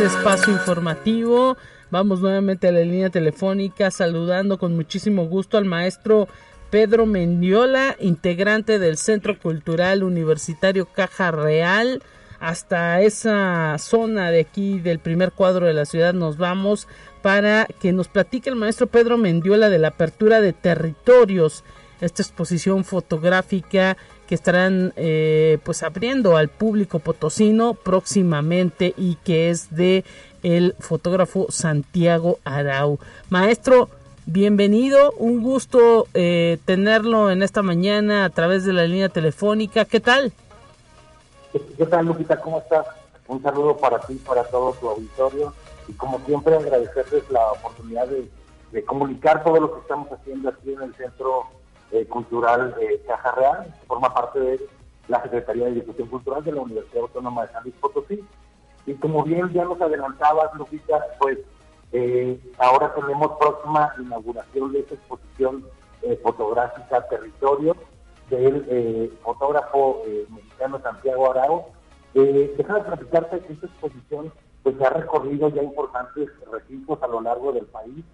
Este espacio informativo. Vamos nuevamente a la línea telefónica saludando con muchísimo gusto al maestro Pedro Mendiola, integrante del Centro Cultural Universitario Caja Real. Hasta esa zona de aquí del primer cuadro de la ciudad nos vamos para que nos platique el maestro Pedro Mendiola de la apertura de territorios, esta exposición fotográfica que estarán eh, pues abriendo al público potosino próximamente y que es de el fotógrafo Santiago Arau. Maestro, bienvenido, un gusto eh, tenerlo en esta mañana a través de la línea telefónica. ¿Qué tal? ¿Qué tal, Lupita? ¿Cómo estás? Un saludo para ti, para todo tu auditorio y como siempre agradecerles la oportunidad de, comunicar todo lo que estamos haciendo aquí en el Centro eh, Cultural de Caja Real, que forma parte de la Secretaría de Difusión Cultural de la Universidad Autónoma de San Luis Potosí. Y como bien ya nos adelantabas, Lupita, pues eh, ahora tenemos próxima inauguración de esta exposición eh, fotográfica Territorio del fotógrafo mexicano Santiago Arao. Eh, déjame platicarte que esta exposición pues se ha recorrido ya importantes recintos a lo largo del país,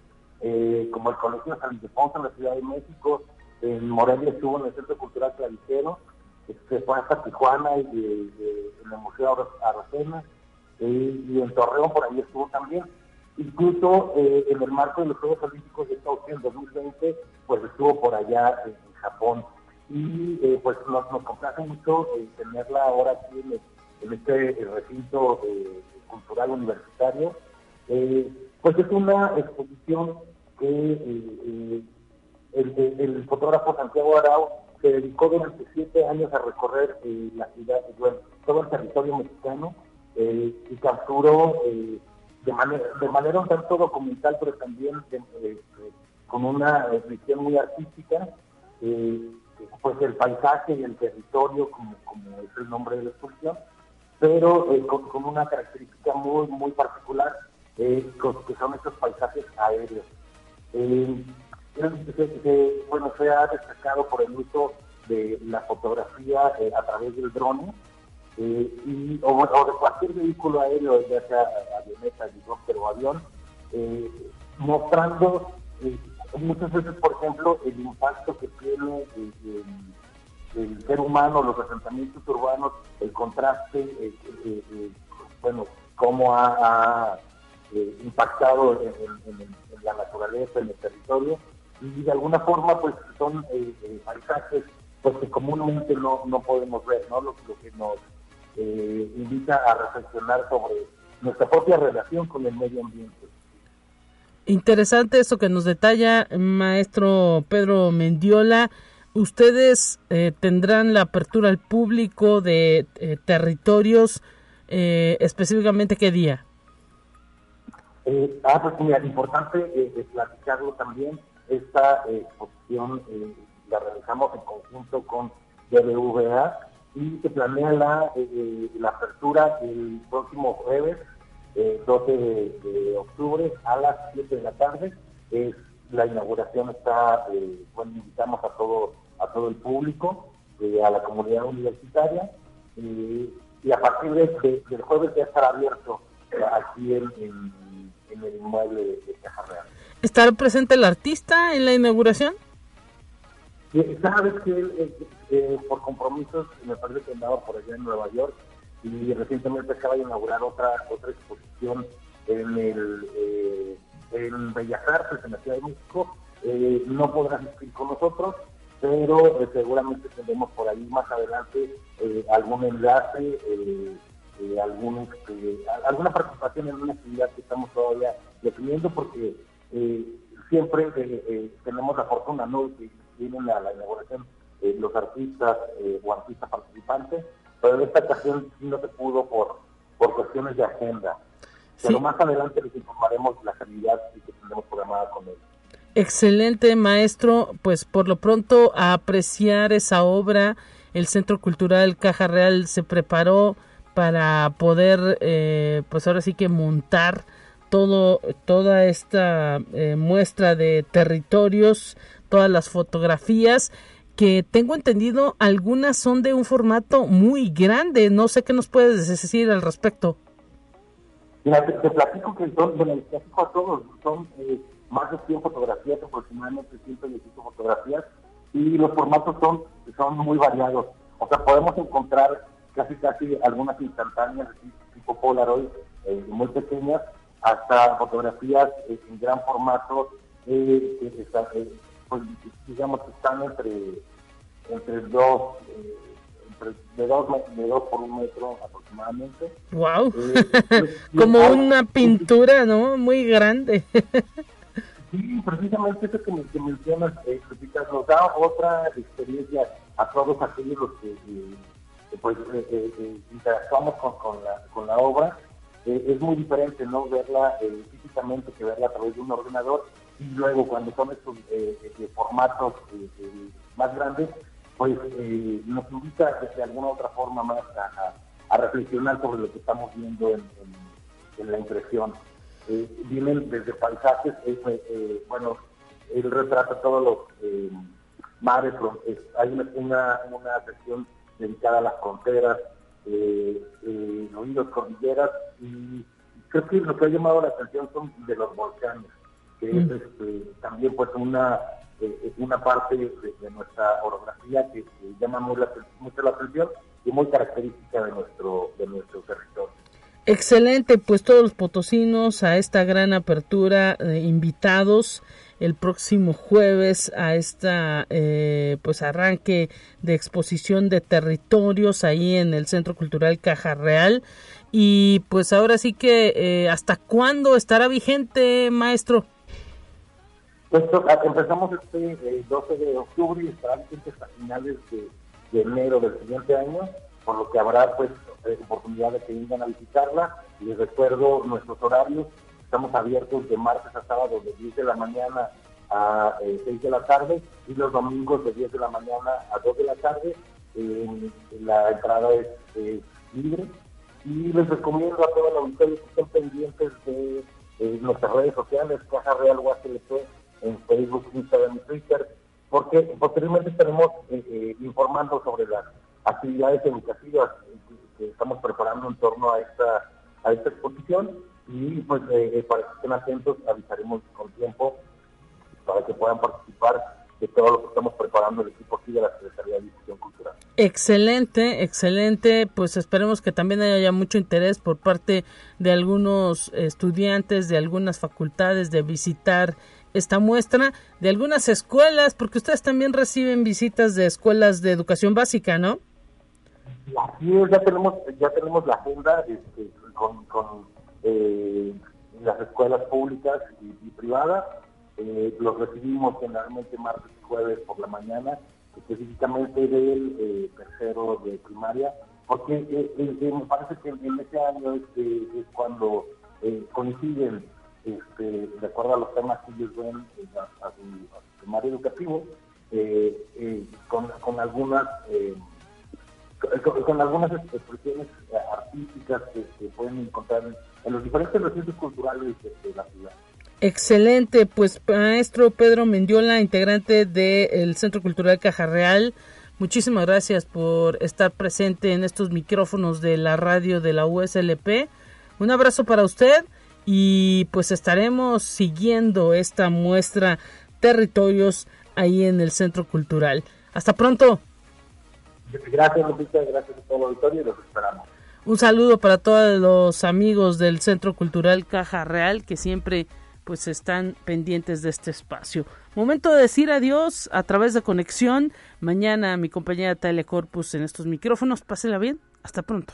eh, como el Colegio San Ildefonso en la Ciudad de México, en Morelia estuvo en el Centro Cultural Clavicero, se este, fue hasta Tijuana y, en el Museo Aracena, eh, y en Torreón por ahí estuvo también. Incluso eh, en el marco de los Juegos Olímpicos de Tokio en 2020, pues estuvo por allá en, Japón. Y pues nos, nos complace mucho tenerla ahora aquí en, este recinto cultural universitario, eh, pues es una exposición que eh, eh, el, fotógrafo Santiago Arau se dedicó durante siete años a recorrer la ciudad, bueno, todo el territorio mexicano y capturó de, manera, de manera un tanto documental, pero también con una visión muy artística, pues el paisaje y el territorio, como, como es el nombre de la exposición, pero eh, con, una característica muy, muy particular, eh, que son estos paisajes aéreos. Eh, bueno, se ha destacado por el uso de la fotografía a través del drone y, o, de cualquier vehículo aéreo, ya sea avioneta, helicóptero o avión, mostrando muchas veces, por ejemplo, el impacto que tiene el ser humano, los asentamientos urbanos, el contraste, bueno, cómo ha, impactado en, la naturaleza, en el territorio, y de alguna forma pues son paisajes pues que comúnmente no, no podemos ver, ¿no? Lo, que nos invita a reflexionar sobre nuestra propia relación con el medio ambiente. Interesante esto que nos detalla maestro Pedro Mendiola. Ustedes eh, tendrán la apertura al público de eh, territorios, eh, específicamente qué día. ah, pues mira, importante platicarlo también. Esta exposición la realizamos en conjunto con BBVA y se planea la, la apertura el próximo jueves 12 de, octubre a las 7 de la tarde. La inauguración está, eh, bueno, invitamos a todo, a todo el público, eh, a la comunidad universitaria, eh, y a partir de, del jueves ya estará abierto aquí en, el inmueble de, Caja Real. ¿Estará presente el artista en la inauguración? Cada vez que por compromisos, me parece que andaba por allá en Nueva York, y recientemente acaba de inaugurar otra otra exposición en el eh, en Bellas Artes en la Ciudad de México. Eh, no podrá asistir con nosotros, pero eh, seguramente tendremos por ahí más adelante algún enlace, este, alguna participación en una actividad que estamos todavía definiendo, porque siempre tenemos la fortuna ¿no? que tienen la, la inauguración los artistas o artistas participantes pero en esta ocasión no se pudo por, por cuestiones de agenda. Pero más adelante les informaremos la calidad que tendremos programada con él. Excelente, maestro. Pues por lo pronto a apreciar esa obra. El Centro Cultural Caja Real se preparó para poder, eh, pues ahora sí que montar todo, toda esta eh, muestra de territorios, todas las fotografías que tengo entendido algunas son de un formato muy grande. No sé qué nos puedes decir al respecto. Mira, te, platico que son, bueno, les platico a todos, son eh, más de 100 fotografías, aproximadamente 118 fotografías, y los formatos son, son muy variados. O sea, podemos encontrar casi casi algunas instantáneas, tipo Polaroid, eh, muy pequeñas, hasta fotografías eh, en gran formato, eh, pues digamos que están entre, entre dos, eh, de, dos, de dos por un metro aproximadamente. ¡Wow! Eh, pues, Como una pintura, ¿no? Muy grande. sí, precisamente eso que, que mencionas, eh, nos da otra experiencia a todos aquellos los que pues interactuamos con, con, la, con la obra. es muy diferente no verla físicamente que verla a través de un ordenador y luego cuando son estos eh, eh, formatos eh, más grandes, pues nos invita de alguna otra forma más a, reflexionar sobre lo que estamos viendo en, la impresión. vienen desde paisajes, bueno, él retrata todos los mares, hay una, una, sección dedicada a las fronteras, ríos, cordilleras, y creo que lo que ha llamado la atención son de los volcanes que es este, también pues una eh, una parte de, nuestra orografía que, llama mucho la, atención y muy característica de nuestro de nuestro territorio. Excelente, pues todos los potosinos a esta gran apertura, eh, invitados el próximo jueves a esta eh, pues arranque de exposición de territorios ahí en el Centro Cultural Caja Real y pues ahora sí que hasta cuándo estará vigente maestro empezamos este 12 eh, de octubre y estará vigente hasta finales de, enero del siguiente año, por lo que habrá pues eh, oportunidad de que vengan a visitarla. Les recuerdo nuestros horarios, estamos abiertos de martes a sábado de 10 de la mañana a 6 eh, de la tarde y los domingos de 10 de la mañana a 2 de la tarde. la entrada es, libre y les recomiendo a todos los auditorio que estén pendientes de nuestras redes sociales, Caja Real UACLP, en Facebook, Instagram y Twitter, porque posteriormente estaremos eh, eh, informando sobre las actividades educativas que, estamos preparando en torno a esta, a esta exposición y pues eh, para que estén atentos avisaremos con tiempo para que puedan participar de todo lo que estamos preparando el equipo aquí de la Secretaría de Difusión Cultural. Excelente, excelente. Pues esperemos que también haya mucho interés por parte de algunos estudiantes de algunas facultades de visitar esta muestra, de algunas escuelas, porque ustedes también reciben visitas de escuelas de educación básica, ¿no? Así ya tenemos, ya tenemos la agenda este, con, eh, las escuelas públicas y, privadas. Eh, los recibimos generalmente martes y jueves por la mañana, específicamente del eh, tercero de primaria, porque me parece que en ese año es, cuando coinciden, este, de acuerdo a los temas que ellos ven a, su, primario educativo, con, con algunas con, algunas expresiones artísticas que se pueden encontrar en, los diferentes recintos culturales de, la ciudad. Excelente, pues maestro Pedro Mendiola, integrante del Centro Cultural Caja Real, muchísimas gracias por estar presente en estos micrófonos de la radio de la USLP. Un abrazo para usted y pues estaremos siguiendo esta muestra territorios ahí en el Centro Cultural. Hasta pronto. Gracias, Lupita, gracias a todo el auditorio y los esperamos. Un saludo para todos los amigos del Centro Cultural Caja Real que siempre pues están pendientes de este espacio. Momento de decir adiós a través de conexión. Mañana mi compañera Telecorpus en estos micrófonos. Pásela bien. Hasta pronto.